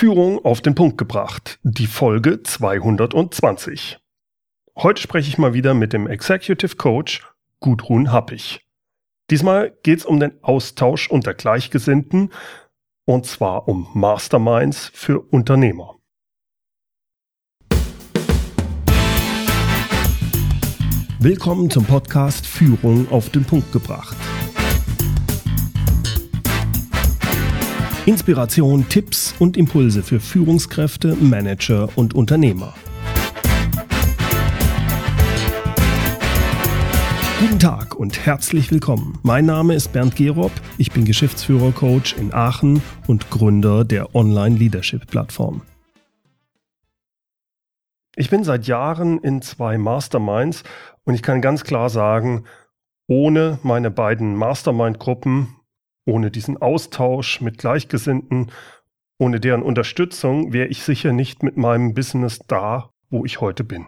Führung auf den Punkt gebracht, die Folge 220. Heute spreche ich mal wieder mit dem Executive Coach Gudrun Happig. Diesmal geht es um den Austausch unter Gleichgesinnten und zwar um Masterminds für Unternehmer. Willkommen zum Podcast Führung auf den Punkt gebracht. Inspiration, Tipps und Impulse für Führungskräfte, Manager und Unternehmer. Guten Tag und herzlich willkommen. Mein Name ist Bernd Gerob, ich bin Geschäftsführer-Coach in Aachen und Gründer der Online-Leadership-Plattform. Ich bin seit Jahren in zwei Masterminds und ich kann ganz klar sagen, ohne meine beiden Mastermind-Gruppen ohne diesen Austausch mit Gleichgesinnten, ohne deren Unterstützung wäre ich sicher nicht mit meinem Business da, wo ich heute bin.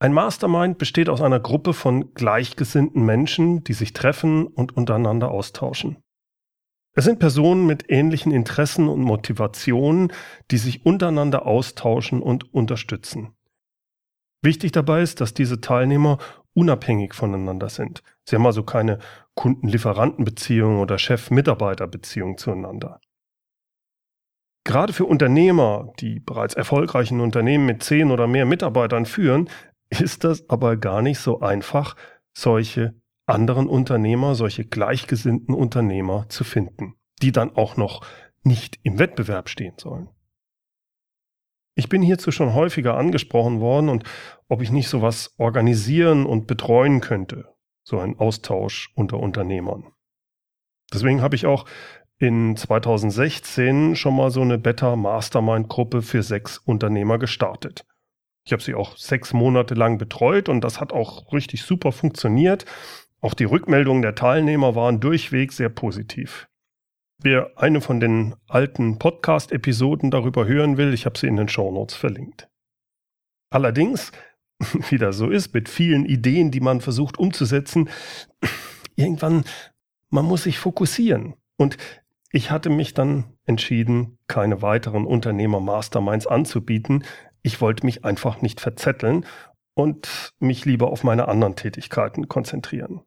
Ein Mastermind besteht aus einer Gruppe von gleichgesinnten Menschen, die sich treffen und untereinander austauschen. Es sind Personen mit ähnlichen Interessen und Motivationen, die sich untereinander austauschen und unterstützen. Wichtig dabei ist, dass diese Teilnehmer unabhängig voneinander sind. Sie haben also keine Kunden-Lieferanten-Beziehung oder Chef-Mitarbeiter-Beziehung zueinander. Gerade für Unternehmer, die bereits erfolgreichen Unternehmen mit zehn oder mehr Mitarbeitern führen, ist das aber gar nicht so einfach, solche anderen Unternehmer, solche gleichgesinnten Unternehmer zu finden, die dann auch noch nicht im Wettbewerb stehen sollen. Ich bin hierzu schon häufiger angesprochen worden und ob ich nicht sowas organisieren und betreuen könnte, so ein Austausch unter Unternehmern. Deswegen habe ich auch in 2016 schon mal so eine Beta Mastermind Gruppe für sechs Unternehmer gestartet. Ich habe sie auch sechs Monate lang betreut und das hat auch richtig super funktioniert. Auch die Rückmeldungen der Teilnehmer waren durchweg sehr positiv. Wer eine von den alten Podcast-Episoden darüber hören will, ich habe sie in den Show Notes verlinkt. Allerdings, wie das so ist, mit vielen Ideen, die man versucht umzusetzen, irgendwann, man muss sich fokussieren. Und ich hatte mich dann entschieden, keine weiteren Unternehmer-Masterminds anzubieten. Ich wollte mich einfach nicht verzetteln und mich lieber auf meine anderen Tätigkeiten konzentrieren.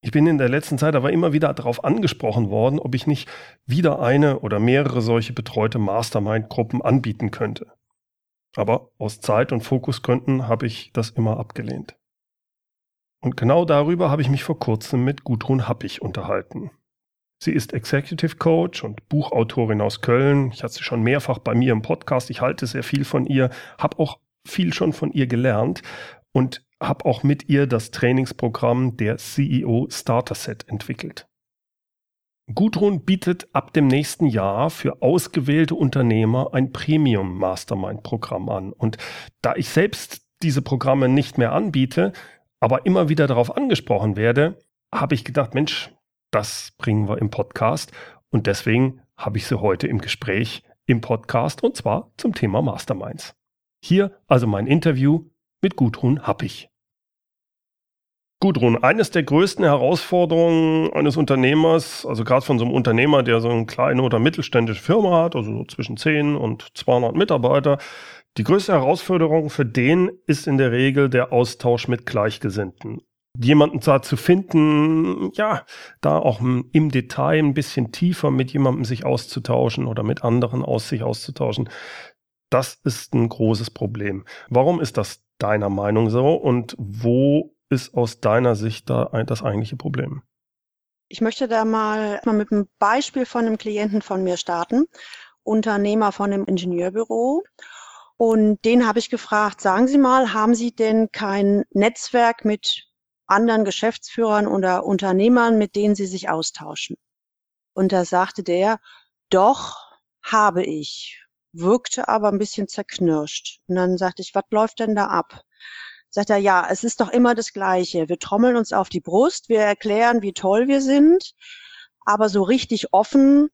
Ich bin in der letzten Zeit aber immer wieder darauf angesprochen worden, ob ich nicht wieder eine oder mehrere solche betreute Mastermind-Gruppen anbieten könnte. Aber aus Zeit- und Fokusgründen habe ich das immer abgelehnt. Und genau darüber habe ich mich vor kurzem mit Gudrun Happig unterhalten. Sie ist Executive Coach und Buchautorin aus Köln. Ich hatte sie schon mehrfach bei mir im Podcast. Ich halte sehr viel von ihr, habe auch viel schon von ihr gelernt. Und habe auch mit ihr das Trainingsprogramm der CEO Starter Set entwickelt. Gudrun bietet ab dem nächsten Jahr für ausgewählte Unternehmer ein Premium Mastermind Programm an. Und da ich selbst diese Programme nicht mehr anbiete, aber immer wieder darauf angesprochen werde, habe ich gedacht, Mensch, das bringen wir im Podcast. Und deswegen habe ich sie heute im Gespräch im Podcast und zwar zum Thema Masterminds. Hier also mein Interview mit Gudrun Happig. Gudrun, eines der größten Herausforderungen eines Unternehmers, also gerade von so einem Unternehmer, der so eine kleine oder mittelständische Firma hat, also so zwischen 10 und 200 Mitarbeiter, die größte Herausforderung für den ist in der Regel der Austausch mit Gleichgesinnten. Jemanden da zu finden, ja, da auch im Detail ein bisschen tiefer mit jemandem sich auszutauschen oder mit anderen aus sich auszutauschen, das ist ein großes Problem. Warum ist das deiner Meinung so und wo ist aus deiner Sicht da das eigentliche Problem? Ich möchte da mal, mal mit einem Beispiel von einem Klienten von mir starten, Unternehmer von einem Ingenieurbüro. Und den habe ich gefragt, sagen Sie mal, haben Sie denn kein Netzwerk mit anderen Geschäftsführern oder Unternehmern, mit denen Sie sich austauschen? Und da sagte der, doch, habe ich, wirkte aber ein bisschen zerknirscht. Und dann sagte ich, was läuft denn da ab? sagt er, ja, es ist doch immer das Gleiche. Wir trommeln uns auf die Brust, wir erklären, wie toll wir sind, aber so richtig offen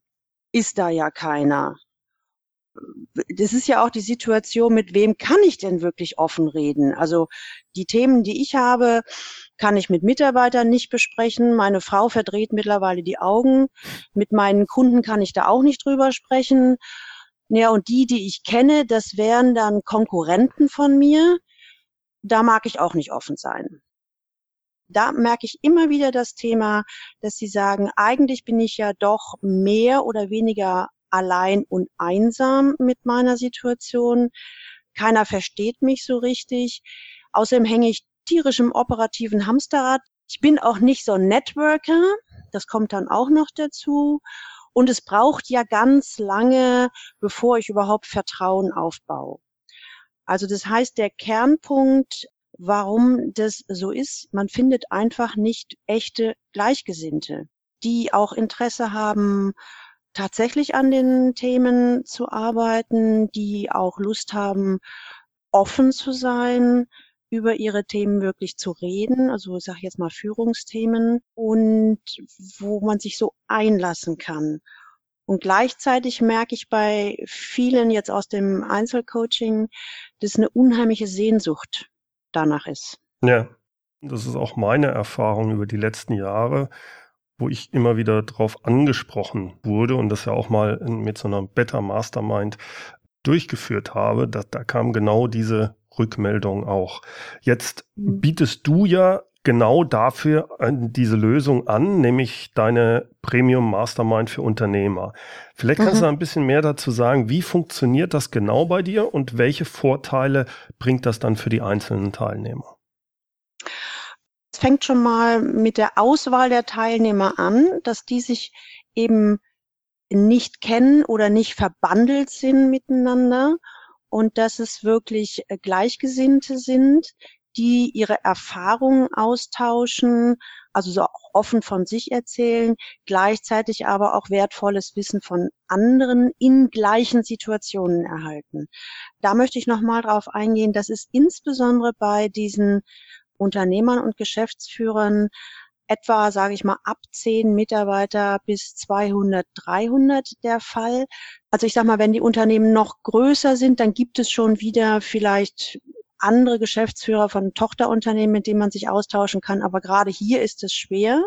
ist da ja keiner. Das ist ja auch die Situation, mit wem kann ich denn wirklich offen reden? Also die Themen, die ich habe, kann ich mit Mitarbeitern nicht besprechen. Meine Frau verdreht mittlerweile die Augen. Mit meinen Kunden kann ich da auch nicht drüber sprechen. Ja, und die, die ich kenne, das wären dann Konkurrenten von mir. Da mag ich auch nicht offen sein. Da merke ich immer wieder das Thema, dass sie sagen, eigentlich bin ich ja doch mehr oder weniger allein und einsam mit meiner Situation. Keiner versteht mich so richtig. Außerdem hänge ich tierisch im operativen Hamsterrad. Ich bin auch nicht so ein Networker. Das kommt dann auch noch dazu. Und es braucht ja ganz lange, bevor ich überhaupt Vertrauen aufbaue. Also das heißt, der Kernpunkt, warum das so ist, man findet einfach nicht echte Gleichgesinnte, die auch Interesse haben, tatsächlich an den Themen zu arbeiten, die auch Lust haben, offen zu sein, über ihre Themen wirklich zu reden, also ich sage jetzt mal Führungsthemen und wo man sich so einlassen kann. Und gleichzeitig merke ich bei vielen jetzt aus dem Einzelcoaching, dass eine unheimliche Sehnsucht danach ist. Ja, das ist auch meine Erfahrung über die letzten Jahre, wo ich immer wieder darauf angesprochen wurde und das ja auch mal mit so einer Better Mastermind durchgeführt habe, da, da kam genau diese Rückmeldung auch. Jetzt mhm. bietest du ja genau dafür diese Lösung an, nämlich deine Premium Mastermind für Unternehmer. Vielleicht kannst mhm. du ein bisschen mehr dazu sagen, wie funktioniert das genau bei dir und welche Vorteile bringt das dann für die einzelnen Teilnehmer? Es fängt schon mal mit der Auswahl der Teilnehmer an, dass die sich eben nicht kennen oder nicht verbandelt sind miteinander und dass es wirklich äh, Gleichgesinnte sind, die ihre Erfahrungen austauschen, also so auch offen von sich erzählen, gleichzeitig aber auch wertvolles Wissen von anderen in gleichen Situationen erhalten. Da möchte ich nochmal drauf eingehen, dass es insbesondere bei diesen Unternehmern und Geschäftsführern etwa, sage ich mal, ab zehn Mitarbeiter bis 200, 300 der Fall. Also ich sage mal, wenn die Unternehmen noch größer sind, dann gibt es schon wieder vielleicht andere Geschäftsführer von Tochterunternehmen, mit denen man sich austauschen kann. Aber gerade hier ist es schwer.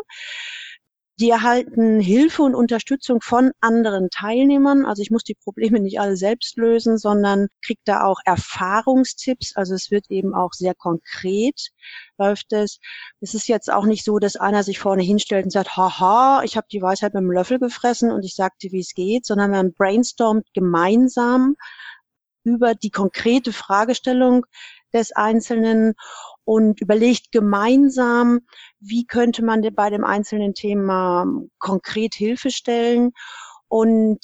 Die erhalten Hilfe und Unterstützung von anderen Teilnehmern. Also ich muss die Probleme nicht alle selbst lösen, sondern kriege da auch Erfahrungstipps. Also es wird eben auch sehr konkret läuft es. Es ist jetzt auch nicht so, dass einer sich vorne hinstellt und sagt, haha, ich habe die Weisheit mit dem Löffel gefressen und ich sagte, wie es geht, sondern man brainstormt gemeinsam über die konkrete Fragestellung des Einzelnen und überlegt gemeinsam, wie könnte man bei dem einzelnen Thema konkret Hilfe stellen. Und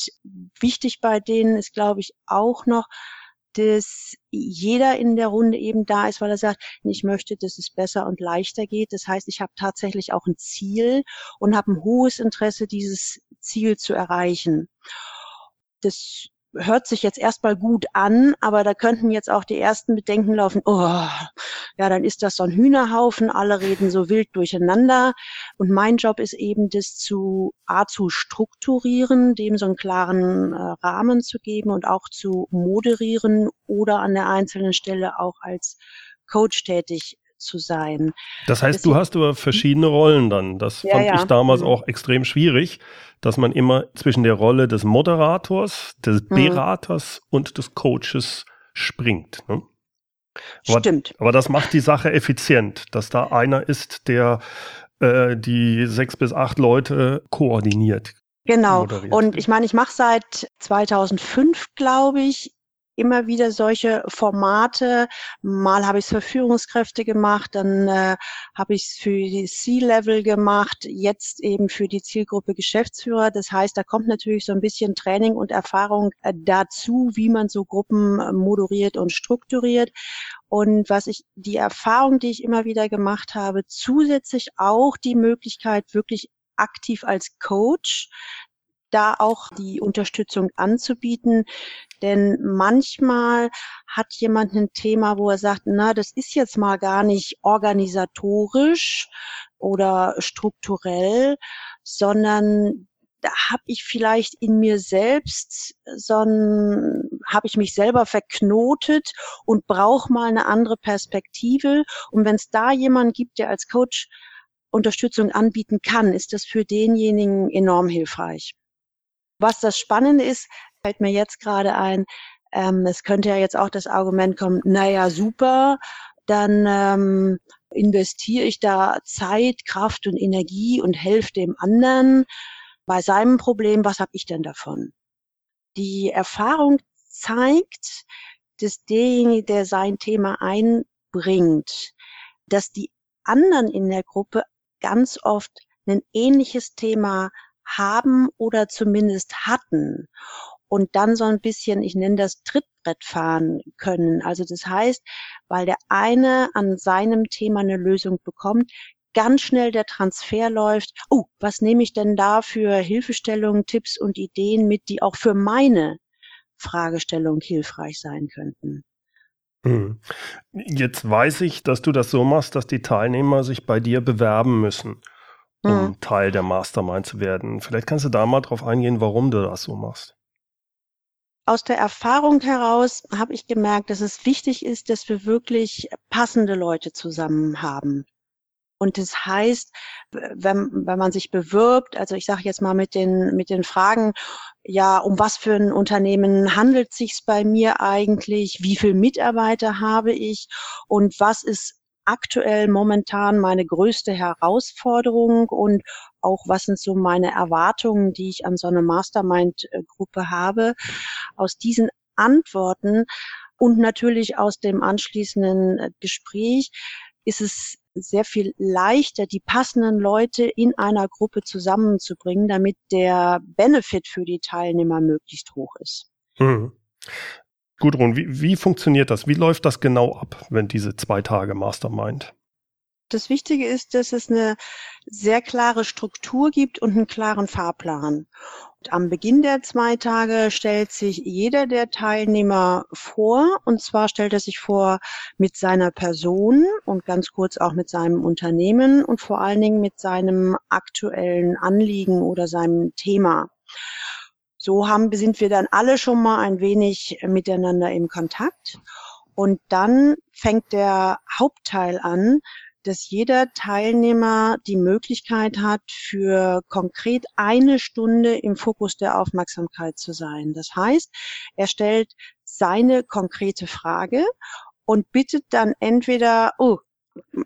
wichtig bei denen ist, glaube ich, auch noch, dass jeder in der Runde eben da ist, weil er sagt, ich möchte, dass es besser und leichter geht. Das heißt, ich habe tatsächlich auch ein Ziel und habe ein hohes Interesse, dieses Ziel zu erreichen. Das hört sich jetzt erstmal gut an, aber da könnten jetzt auch die ersten Bedenken laufen, oh, ja, dann ist das so ein Hühnerhaufen, alle reden so wild durcheinander. Und mein Job ist eben, das zu, A, zu strukturieren, dem so einen klaren äh, Rahmen zu geben und auch zu moderieren oder an der einzelnen Stelle auch als Coach tätig zu sein. Das heißt, Deswegen, du hast aber verschiedene Rollen dann. Das ja, fand ja. ich damals mhm. auch extrem schwierig, dass man immer zwischen der Rolle des Moderators, des mhm. Beraters und des Coaches springt. Ne? Aber, Stimmt. Aber das macht die Sache effizient, dass da einer ist, der äh, die sechs bis acht Leute koordiniert. Genau. Moderiert. Und ich meine, ich mache seit 2005, glaube ich, immer wieder solche Formate. Mal habe ich es für Führungskräfte gemacht, dann äh, habe ich es für die C-Level gemacht, jetzt eben für die Zielgruppe Geschäftsführer. Das heißt, da kommt natürlich so ein bisschen Training und Erfahrung äh, dazu, wie man so Gruppen äh, moderiert und strukturiert. Und was ich, die Erfahrung, die ich immer wieder gemacht habe, zusätzlich auch die Möglichkeit, wirklich aktiv als Coach da auch die Unterstützung anzubieten. Denn manchmal hat jemand ein Thema, wo er sagt, na, das ist jetzt mal gar nicht organisatorisch oder strukturell, sondern da habe ich vielleicht in mir selbst so ein, habe ich mich selber verknotet und brauche mal eine andere Perspektive. Und wenn es da jemanden gibt, der als Coach Unterstützung anbieten kann, ist das für denjenigen enorm hilfreich. Was das Spannende ist, fällt mir jetzt gerade ein, ähm, es könnte ja jetzt auch das Argument kommen, naja, super, dann ähm, investiere ich da Zeit, Kraft und Energie und helfe dem anderen bei seinem Problem, was habe ich denn davon? Die Erfahrung zeigt, dass derjenige, der sein Thema einbringt, dass die anderen in der Gruppe ganz oft ein ähnliches Thema haben oder zumindest hatten und dann so ein bisschen, ich nenne das Trittbrett fahren können. Also das heißt, weil der eine an seinem Thema eine Lösung bekommt, ganz schnell der Transfer läuft. Oh, was nehme ich denn da für Hilfestellungen, Tipps und Ideen mit, die auch für meine Fragestellung hilfreich sein könnten? Hm. Jetzt weiß ich, dass du das so machst, dass die Teilnehmer sich bei dir bewerben müssen, um hm. Teil der Mastermind zu werden. Vielleicht kannst du da mal drauf eingehen, warum du das so machst. Aus der Erfahrung heraus habe ich gemerkt, dass es wichtig ist, dass wir wirklich passende Leute zusammen haben. Und das heißt, wenn, wenn man sich bewirbt, also ich sage jetzt mal mit den, mit den Fragen, ja, um was für ein Unternehmen handelt sich's bei mir eigentlich? Wie viele Mitarbeiter habe ich? Und was ist aktuell momentan meine größte Herausforderung und auch was sind so meine Erwartungen, die ich an so eine Mastermind-Gruppe habe. Aus diesen Antworten und natürlich aus dem anschließenden Gespräch ist es sehr viel leichter, die passenden Leute in einer Gruppe zusammenzubringen, damit der Benefit für die Teilnehmer möglichst hoch ist. Mhm. Gudrun, wie, wie funktioniert das? Wie läuft das genau ab, wenn diese zwei Tage Mastermind? Das Wichtige ist, dass es eine sehr klare Struktur gibt und einen klaren Fahrplan. Am Beginn der zwei Tage stellt sich jeder der Teilnehmer vor. Und zwar stellt er sich vor mit seiner Person und ganz kurz auch mit seinem Unternehmen und vor allen Dingen mit seinem aktuellen Anliegen oder seinem Thema. So haben, sind wir dann alle schon mal ein wenig miteinander im Kontakt. Und dann fängt der Hauptteil an, dass jeder Teilnehmer die Möglichkeit hat, für konkret eine Stunde im Fokus der Aufmerksamkeit zu sein. Das heißt, er stellt seine konkrete Frage und bittet dann entweder, oh,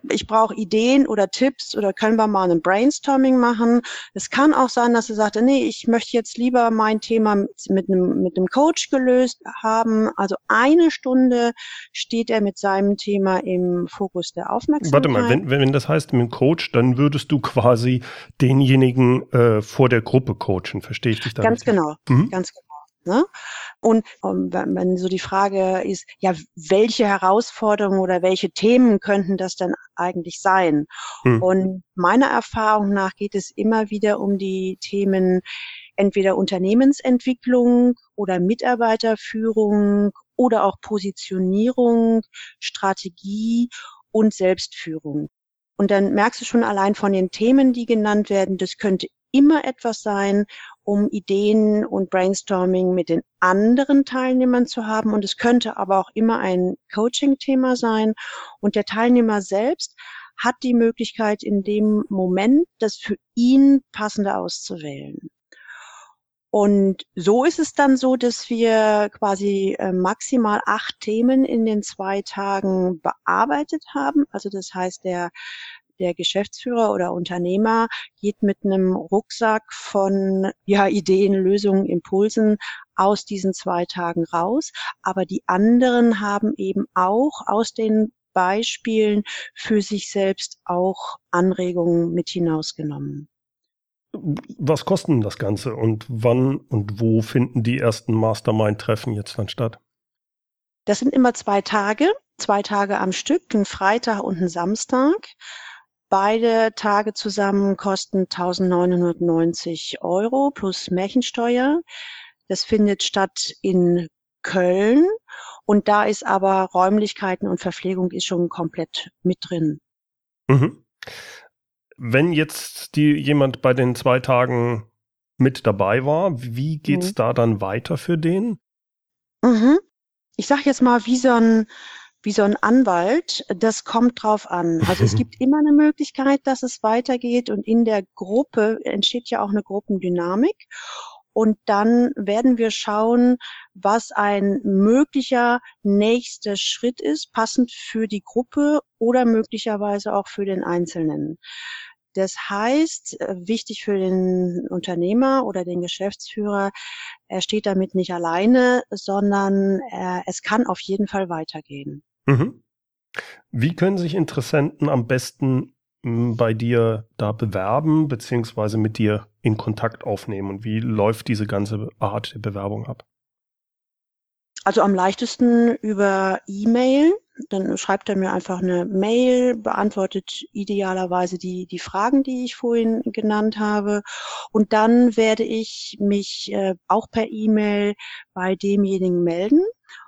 ich brauche Ideen oder Tipps oder können wir mal ein Brainstorming machen. Es kann auch sein, dass er sagt, nee, ich möchte jetzt lieber mein Thema mit, einem, mit einem Coach gelöst haben. Also eine Stunde steht er mit seinem Thema im Fokus der Aufmerksamkeit. Warte mal, wenn, wenn das heißt mit dem Coach, dann würdest du quasi denjenigen äh, vor der Gruppe coachen, verstehe ich dich da? Ganz genau, mhm. ganz genau. Ne? Und um, wenn, wenn so die Frage ist, ja, welche Herausforderungen oder welche Themen könnten das denn eigentlich sein? Hm. Und meiner Erfahrung nach geht es immer wieder um die Themen entweder Unternehmensentwicklung oder Mitarbeiterführung oder auch Positionierung, Strategie und Selbstführung. Und dann merkst du schon allein von den Themen, die genannt werden, das könnte immer etwas sein, um Ideen und Brainstorming mit den anderen Teilnehmern zu haben. Und es könnte aber auch immer ein Coaching-Thema sein. Und der Teilnehmer selbst hat die Möglichkeit, in dem Moment das für ihn passende auszuwählen. Und so ist es dann so, dass wir quasi äh, maximal acht Themen in den zwei Tagen bearbeitet haben. Also das heißt, der der Geschäftsführer oder Unternehmer geht mit einem Rucksack von ja, Ideen, Lösungen, Impulsen aus diesen zwei Tagen raus. Aber die anderen haben eben auch aus den Beispielen für sich selbst auch Anregungen mit hinausgenommen. Was kosten das Ganze und wann und wo finden die ersten Mastermind-Treffen jetzt dann statt? Das sind immer zwei Tage, zwei Tage am Stück, ein Freitag und ein Samstag. Beide Tage zusammen kosten 1990 Euro plus Märchensteuer. Das findet statt in Köln und da ist aber Räumlichkeiten und Verpflegung ist schon komplett mit drin. Mhm. Wenn jetzt die jemand bei den zwei Tagen mit dabei war. Wie geht's mhm. da dann weiter für den? Mhm. Ich sag jetzt mal, wie so ein wie so ein Anwalt, das kommt drauf an. Also es gibt immer eine Möglichkeit, dass es weitergeht und in der Gruppe entsteht ja auch eine Gruppendynamik. Und dann werden wir schauen, was ein möglicher nächster Schritt ist, passend für die Gruppe oder möglicherweise auch für den Einzelnen. Das heißt, wichtig für den Unternehmer oder den Geschäftsführer, er steht damit nicht alleine, sondern äh, es kann auf jeden Fall weitergehen. Mhm. Wie können sich Interessenten am besten hm, bei dir da bewerben, beziehungsweise mit dir in Kontakt aufnehmen? Und wie läuft diese ganze Art der Bewerbung ab? Also am leichtesten über E-Mail. Dann schreibt er mir einfach eine Mail, beantwortet idealerweise die, die Fragen, die ich vorhin genannt habe. Und dann werde ich mich äh, auch per E-Mail bei demjenigen melden.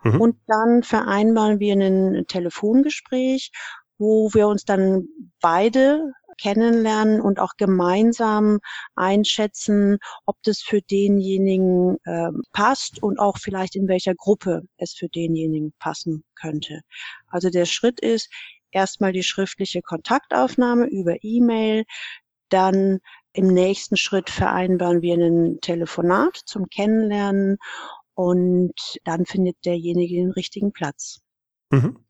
Mhm. Und dann vereinbaren wir ein Telefongespräch, wo wir uns dann beide kennenlernen und auch gemeinsam einschätzen, ob das für denjenigen äh, passt und auch vielleicht in welcher Gruppe es für denjenigen passen könnte. Also der Schritt ist erstmal die schriftliche Kontaktaufnahme über E-Mail, dann im nächsten Schritt vereinbaren wir ein Telefonat zum Kennenlernen und dann findet derjenige den richtigen Platz. Mhm.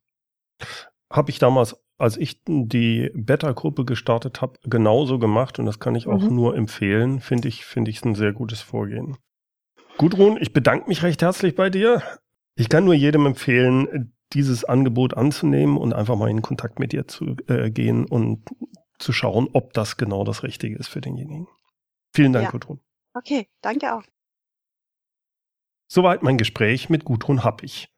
Habe ich damals als ich die Beta-Gruppe gestartet habe, genauso gemacht und das kann ich auch mhm. nur empfehlen. Finde ich, finde ich ein sehr gutes Vorgehen. Gudrun, ich bedanke mich recht herzlich bei dir. Ich kann nur jedem empfehlen, dieses Angebot anzunehmen und einfach mal in Kontakt mit dir zu äh, gehen und zu schauen, ob das genau das Richtige ist für denjenigen. Vielen Dank, ja. Gudrun. Okay, danke auch. Soweit mein Gespräch mit Gudrun Happig.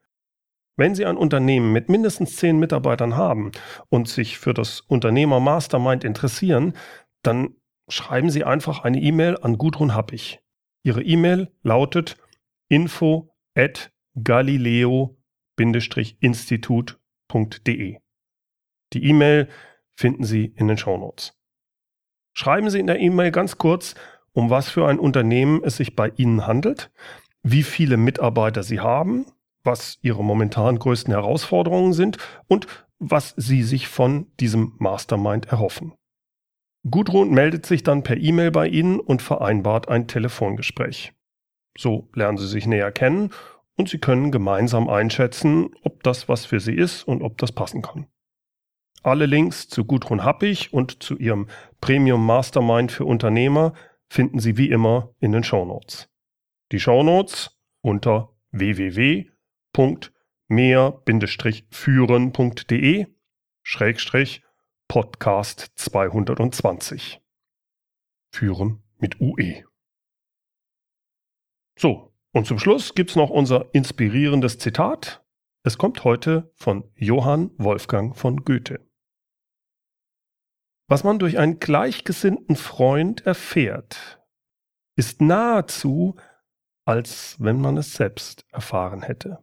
Wenn Sie ein Unternehmen mit mindestens zehn Mitarbeitern haben und sich für das Unternehmer Mastermind interessieren, dann schreiben Sie einfach eine E-Mail an Gudrun Happig. Ihre E-Mail lautet info at galileo-institut.de. Die E-Mail finden Sie in den Shownotes. Schreiben Sie in der E-Mail ganz kurz, um was für ein Unternehmen es sich bei Ihnen handelt, wie viele Mitarbeiter Sie haben, was ihre momentan größten Herausforderungen sind und was sie sich von diesem Mastermind erhoffen. Gudrun meldet sich dann per E-Mail bei Ihnen und vereinbart ein Telefongespräch. So lernen Sie sich näher kennen und Sie können gemeinsam einschätzen, ob das was für Sie ist und ob das passen kann. Alle Links zu Gudrun Happig und zu ihrem Premium Mastermind für Unternehmer finden Sie wie immer in den Shownotes. Die Shownotes unter www mehr-führen.de Schrägstrich Podcast 220. Führen mit UE. So, und zum Schluss gibt's noch unser inspirierendes Zitat. Es kommt heute von Johann Wolfgang von Goethe. Was man durch einen gleichgesinnten Freund erfährt, ist nahezu, als wenn man es selbst erfahren hätte.